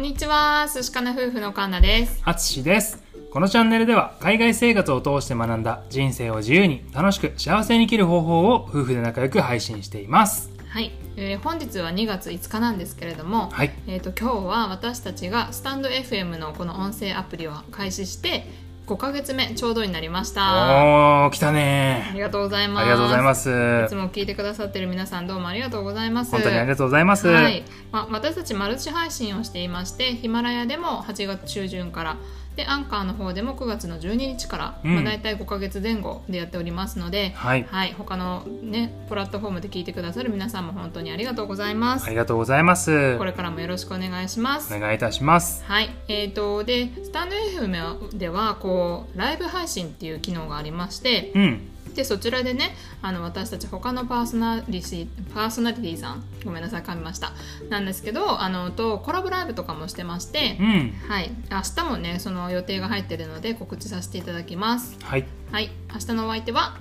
んにちは、寿司かな夫婦のカンナです。あつしです。このチャンネルでは海外生活を通して学んだ人生を自由に楽しく幸せに生きる方法を夫婦で仲良く配信しています。はい、えー本日は2月5日なんですけれども、はい。えっ、と今日は私たちがスタンド FM のこの音声アプリを開始して5ヶ月目ちょうどになりました。あおー、来たねりがとうございます。ありがとうございます。いつも聞いてくださってる皆さんどうもありがとうございます。本当にありがとうございます。はい、まあ、私たちマルチ配信をしていましてヒマラヤでも8月中旬からでアンカーの方でも9月の12日から、うんまあ、大体5ヶ月前後でやっておりますので、はい。はい、他のねプラットフォームで聞いてくださる皆さんも本当にありがとうございます、ありがとうございます。これからもよろしくお願いします、お願いいたします。はいえー、とでスタンド FM ではこうライブ配信っていう機能がありましてうん。でそちらでねあの私たち他のパーソナリティパーソナリティさんごめんなさい噛みましたなんですけどあのとコラボライブとかもしてましてう、ん。はい明日もねその予定が入ってるので告知させていただきますはい。はい明日のお相手は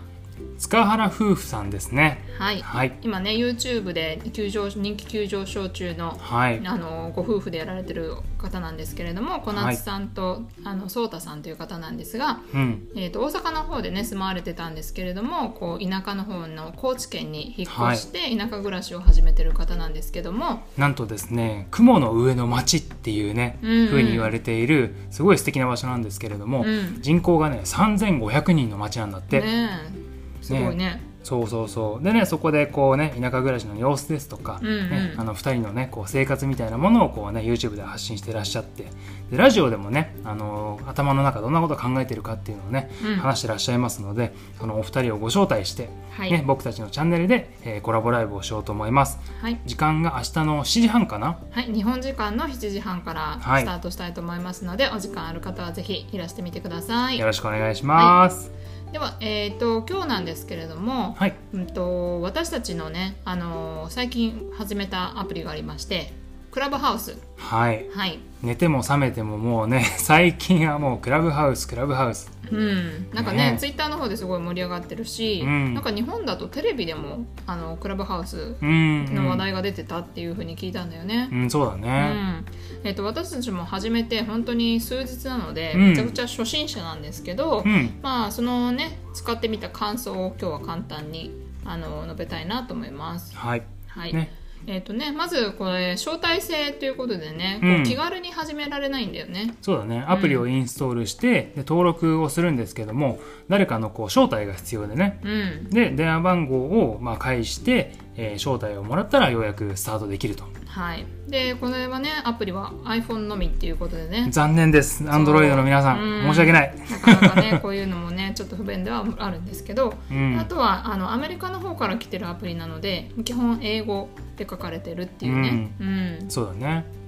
塚原夫婦さんですね。はいはい。今ね YouTube で急上人気急上昇中のはい。あのご夫婦でやられてる方なんですけれども小夏さんと、あの颯太さんという方なんですが、うん。えー、と大阪の方でね住まわれてたんですけれどもこう田舎の方の高知県に引っ越して田舎暮らしを始めてる方なんですけども、なんとですね、雲の上の町っていうね、うんうん風に言われている、すごい素敵な場所なんですけれども、うん人口がね、3500人の町なんだって。ねえすごいね。そうそうそう。でねそこでこうね田舎暮らしの様子ですとか、うんうん。ね、あの2人のねこう生活みたいなものをこうね YouTube で発信してらっしゃって。でラジオでもねあの頭の中どんなことを考えてるかっていうのをね、うん。話してらっしゃいますのでそのお二人をご招待して、はい、ね、僕たちのチャンネルで、えーコラボライブをしようと思います。はい。時間が明日の7時半かな？はい、日本時間の7時半からはい。スタートしたいと思いますので、お時間ある方はぜひいらしてみてください。よろしくお願いしますでは、えー、と今日なんですけれども、はい。うん、と私たちのね、あのー最近始めたアプリがありましてクラブハウス。はい。はい。寝ても覚めてももうね 最近はもうクラブハウスクラブハウス。うん、なんかねね。ツイッターの方ですごい盛り上がってるし、うん。なんか日本だとテレビでもあのクラブハウスうんの話題が出てたっていうふうに聞いたんだよね。うん、そうだうね、ん。えー、と私たちも始めて本当に数日なので、うん。めちゃくちゃ初心者なんですけど、うん。まあそのね使ってみた感想を今日は簡単にあの述べたいなと思います。はい。はい、ねえっ、とねまずこれ招待制ということでね、こうん。う気軽に始められないんだよね。そうだね。アプリをインストールして、で登録をするんですけども誰かのこう招待が必要でね。うん、で電話番号をまあ返して、えー招待をもらったらようやくスタートできると。はい。でこれはねアプリは iPhone のみっていうことでね。残念です。アンドロイドの皆さん。うん。申し訳ない、なかなかね こういうのもねちょっと不便ではあるんですけど、うん。あとはあのアメリカの方から来てるアプリなので基本英語で書かれてるっていうね。うん。そうだね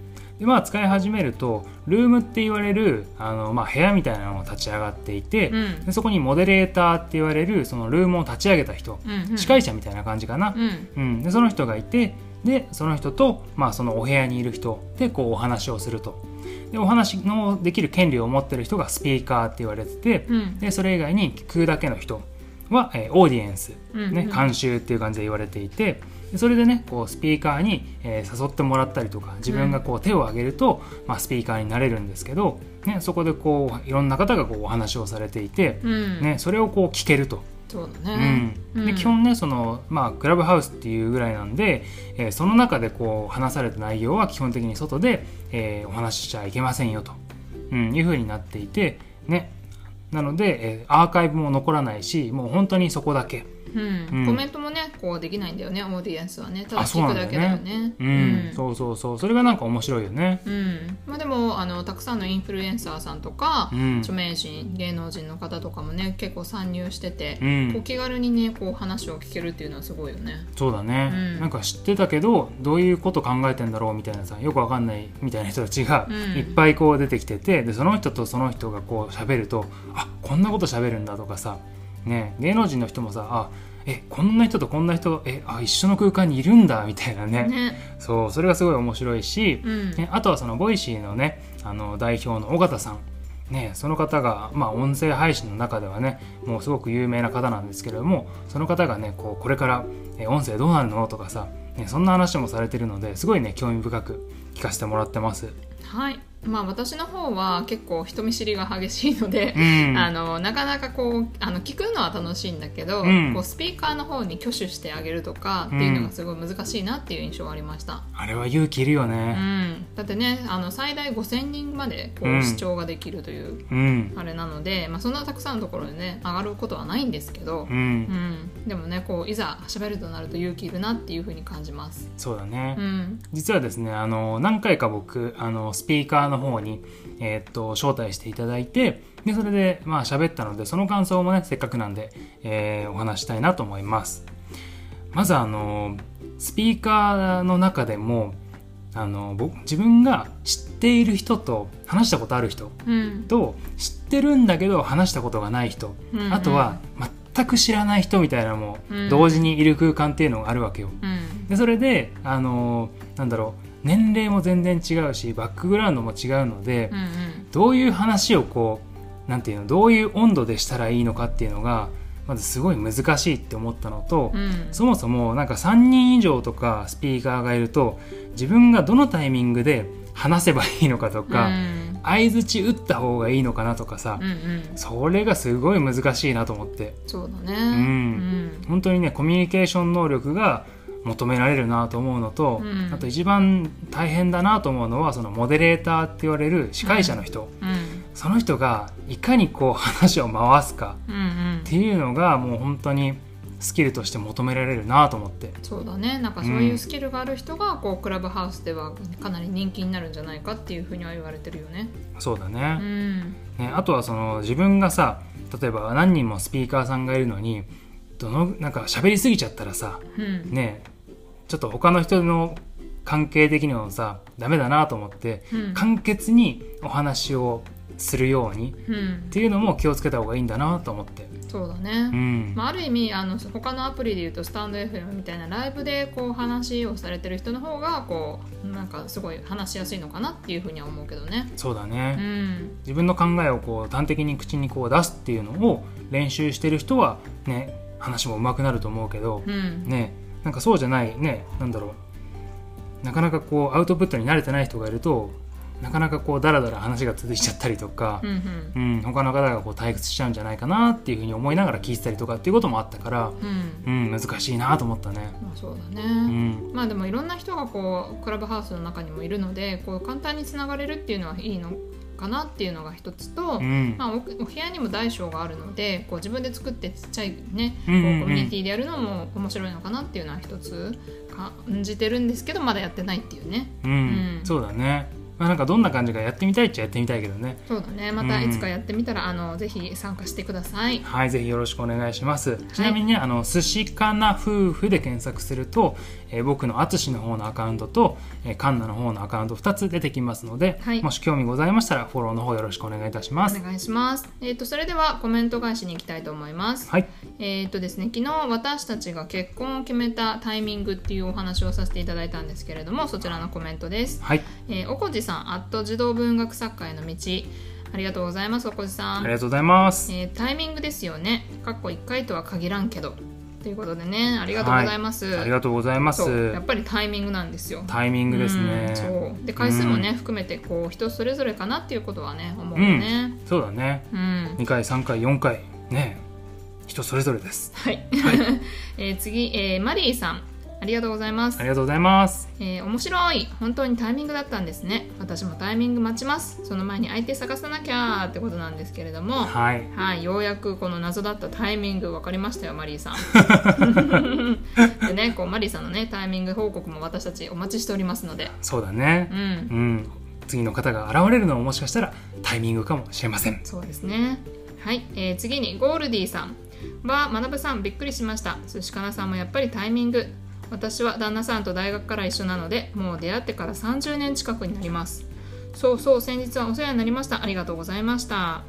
でまあ使い始めるとルームって言われるあの、まあ、部屋みたいなのが立ち上がっていて、うん。でそこにモデレーターって言われるそのルームを立ち上げた人、うんうん。司会者みたいな感じかな、うん。うん、でその人がいてでその人と、まあ、そのお部屋にいる人でこうお話をすると。でお話のできる権利を持ってる人がスピーカーって言われてて、うん。でそれ以外に聞くだけの人は、えーオーディエンス、ねうんうん。監修っていう感じで言われていてでそれでねこうスピーカーに、えー誘ってもらったりとか自分がこう手を挙げると、まあ、スピーカーになれるんですけど、ね、そこでこういろんな方がこうお話をされていて、うん。ね、それをこう聞けると。そううだね。ん。で基本ねその、まあ、クラブハウスっていうぐらいなんで、えーその中でこう話された内容は基本的に外で、えーお話ししちゃいけませんよと、うん、いうふうになっていてね。なので、えーアーカイブも残らないしもう本当にそこだけ、うん。うんコメントもねこうできないんだよねオーディエンスはね。ただ聞くだけだよね。うん。うん。そうそうそう。それがなんか面白いよね。うん。まあ、でもあのたくさんのインフルエンサーさんとか、うん。著名人芸能人の方とかもね結構参入してて、うん。こう気軽にねこう話を聞けるっていうのはすごいよね。そうだね、うん。なんか知ってたけどどういうこと考えてんだろうみたいなさよくわかんないみたいな人たちがうん。いっぱいこう出てきててでその人とその人がこう喋るとあこんなこと喋るんだとかさ、ね、芸能人の人もさあえこんな人とこんな人えあ一緒の空間にいるんだみたいなね。ね。そうそれがすごい面白いし、うん。ね、あとはそのボイシーのねあの代表の緒方さん。ね、その方が、まあ、音声配信の中ではねもうすごく有名な方なんですけれどもその方がねこうこれから、え音声どうなるのとかさ、ね、そんな話もされてるのですごいね興味深く聞かせてもらってます。はいまあ私の方は結構人見知りが激しいので、うん。あのなかなかこうあの聞くのは楽しいんだけど、うん。こうスピーカーの方に挙手してあげるとかっていうのがすごい難しいなっていう印象がありました、あれは勇気いるようねん。だってねあの最大5000人までこうんう視聴ができるといううん。あれなので、まあ、そんなたくさんのところでね上がることはないんですけどう、ん、うん、でもねこういざ喋るとなると勇気いるなっていうふうに感じます。そうだね、うん。実はですねあの何回か僕あのスピーカーの方に、えーっと招待していただいてでそれでまあ喋ったのでその感想もねせっかくなんで、えーお話したいなと思います。まずあのスピーカーの中でもあの僕自分が知っている人と話したことある人うん。と知ってるんだけど話したことがない人、うん。あとは全く知らない人みたいなのもうん。同時にいる空間っていうのがあるわけよ。うん。でそれであのなんだろう年齢も全然違うしバックグラウンドも違うので、うんうん。どういう話をこうなんていうのどういう温度でしたらいいのかっていうのがまずすごい難しいって思ったのと、うん。そもそもなんか3人以上とかスピーカーがいると自分がどのタイミングで話せばいいのかとか、うん。相づち打った方がいいのかなとかさ、うんうん。それがすごい難しいなと思って。そうだね。ん。うん。本当にねコミュニケーション能力が求められるなと思うのと、うん。あと一番大変だなと思うのはそのモデレーターって言われる司会者の人、うん。その人がいかにこう話を回すかうんうん。っていうのがもう本当にスキルとして求められるなと思って。そうだね。なんかそういうスキルがある人がこうクラブハウスではかなり人気になるんじゃないかっていうふうには言われてるよね。そうだうね,、ん。ねあとはその自分がさ例えば何人もスピーカーさんがいるのにどのなんか喋りすぎちゃったらさうん。ねちょっと他の人の関係的にもさダメだなと思ってうん。簡潔にお話をするようにうん。っていうのも気をつけた方がいいんだなと思って。そうだうね。ん、まあ、ある意味あの他のアプリでいうとスタンド FM みたいなライブでこう話をされてる人の方がこうなんかすごい話しやすいのかなっていうふうには思うけどね。そうだうね、ん自分の考えをこう端的に口にこう出すっていうのを練習してる人はね話も上手くなると思うけど、うん。ねなんかそうじゃないねなんだろう。なかなかこうアウトプットに慣れてない人がいるとなかなかこうダラダラ話が続いちゃったりとかう、んうん。他の方がこう退屈しちゃうんじゃないかなっていうふうに思いながら聞いてたりとかっていうこともあったから、うん。うんうん、難しいなと思ったね。まあそうだね。うん。まあでもいろんな人がこうクラブハウスの中にもいるのでこう簡単につながれるっていうのはいいの？かなっていうのが一つと、うん。まあ、おお部屋にも大小があるのでこう自分で作ってちっちゃいね、うんうんうん。こうコミュニティでやるのも面白いのかなっていうのは一つ感じてるんですけどまだやってないっていうね。うん。うん。そうだね、まあ、なんかどんな感じかやってみたいっちゃやってみたいけどね。そうだね。またいつかやってみたら、あのぜひ参加してください。はいぜひよろしくお願いします。ちなみにね、あの寿司かな夫婦で検索すると、えー僕の淳の方のアカウントと、えー、カンナの方のアカウント2つ出てきますので、はいもし興味ございましたらフォローの方よろしくお願いいたしますお願いします。えっ、とそれではコメント返しに行きたいと思います。はいえっ、とですね昨日私たちが結婚を決めたタイミングっていうお話をさせていただいたんですけれどもそちらのコメントです。はいえー、おこじさん、アット児童文学作家への道。ありがとうございます、おこじさん。ありがとうございますえータイミングですよね。かっこ1回とは限らんけど。ということでね、ありがとうございます。ありがとうございますやっぱりタイミングなんですよ。タイミングですねうんそうで回数もね、含めてこう人それぞれかなっていうことはね思うよね。そうだねうん。2回3回4回ね人それぞれですはい。えー次、えーマリーさん。ありがとうございます。あ。りがとうございます。えー面白い。本当にタイミングだったんですね。私もタイミング待ちます。その前に相手探さなきゃってことなんですけれども。はい。はいようやくこの謎だったタイミング分かりましたよマリーさん。でねこうマリーさんのねタイミング報告も私たちお待ちしておりますので。そうだね。うん。うん。次の方が現れるのももしかしたらタイミングかもしれません。そうですね。はい、えー次にゴールディさん。は学さんびっくりしました。寿司かなさんもやっぱりタイミング私は旦那さんと大学から一緒なのでもう出会ってから30年近くになります。そうそう先日はお世話になりました。ありがとうございました。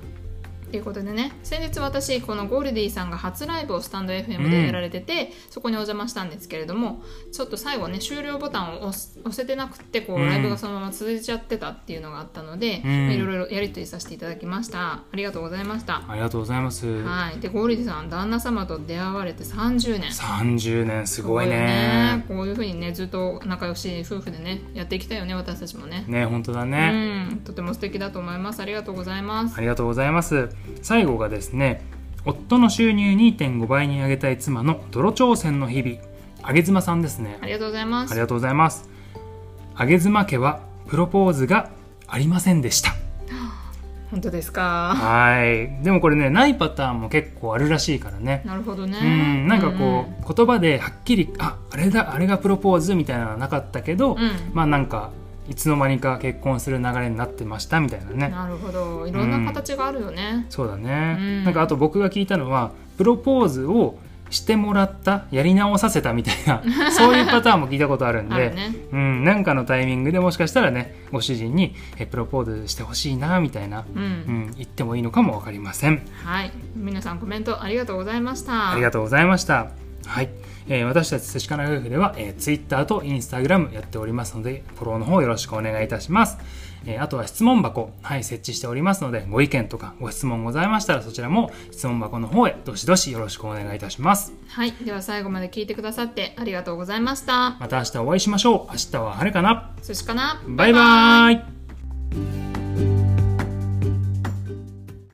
ということでね先日私このゴールディさんが初ライブをスタンド FM でやられてて、そこにお邪魔したんですけれどもちょっと最後ね終了ボタンを押す押せてなくてこう、うん。ライブがそのまま続いちゃってたっていうのがあったので、いろいろやり取りさせていただきました。ありがとうございました、ありがとうございます、はい。でゴールディさん旦那様と出会われて30年。30年すごいよね。こういうふうにねずっと仲良し夫婦でねやっていきたいよね私たちもね。ね本当だね、うん。とても素敵だと思います。ありがとうございます。ありがとうございます最後がですね夫の収入2.5倍に上げたい妻の泥挑戦の日々。あげ妻さんですね。ありがとうございます。ありがとうございます。あげ妻家はプロポーズがありませんでした。本当ですか？はい。でもこれねないパターンも結構あるらしいからね。なるほどね。うん。なんかこう、言葉ではっきりああれだあれがプロポーズみたいなのはなかったけど、うんうん。まあなんかいつの間にか結婚する流れになってましたみたいなね。なるほど。いろんな形があるよね、そうだね、うん。なんかあと僕が聞いたのはプロポーズをしてもらったやり直させたみたいな そういうパターンも聞いたことあるんでね。うん、なんかのタイミングでもしかしたらねご主人にえプロポーズしてほしいなみたいな、うん、うん、言ってもいいのかも分かりません。はい。皆さんコメントありがとうございました。ありがとうございましたはい、えー私たち寿司かな夫婦では、えー、Twitter と Instagram やっておりますのでフォローの方よろしくお願いいたします。えーあとは質問箱、はい、設置しておりますのでご意見とかご質問ございましたらそちらも質問箱の方へどしどしよろしくお願いいたします。はい。では最後まで聞いてくださってありがとうございました。また明日お会いしましょう。明日は晴れかな。寿司かな。バイバーイ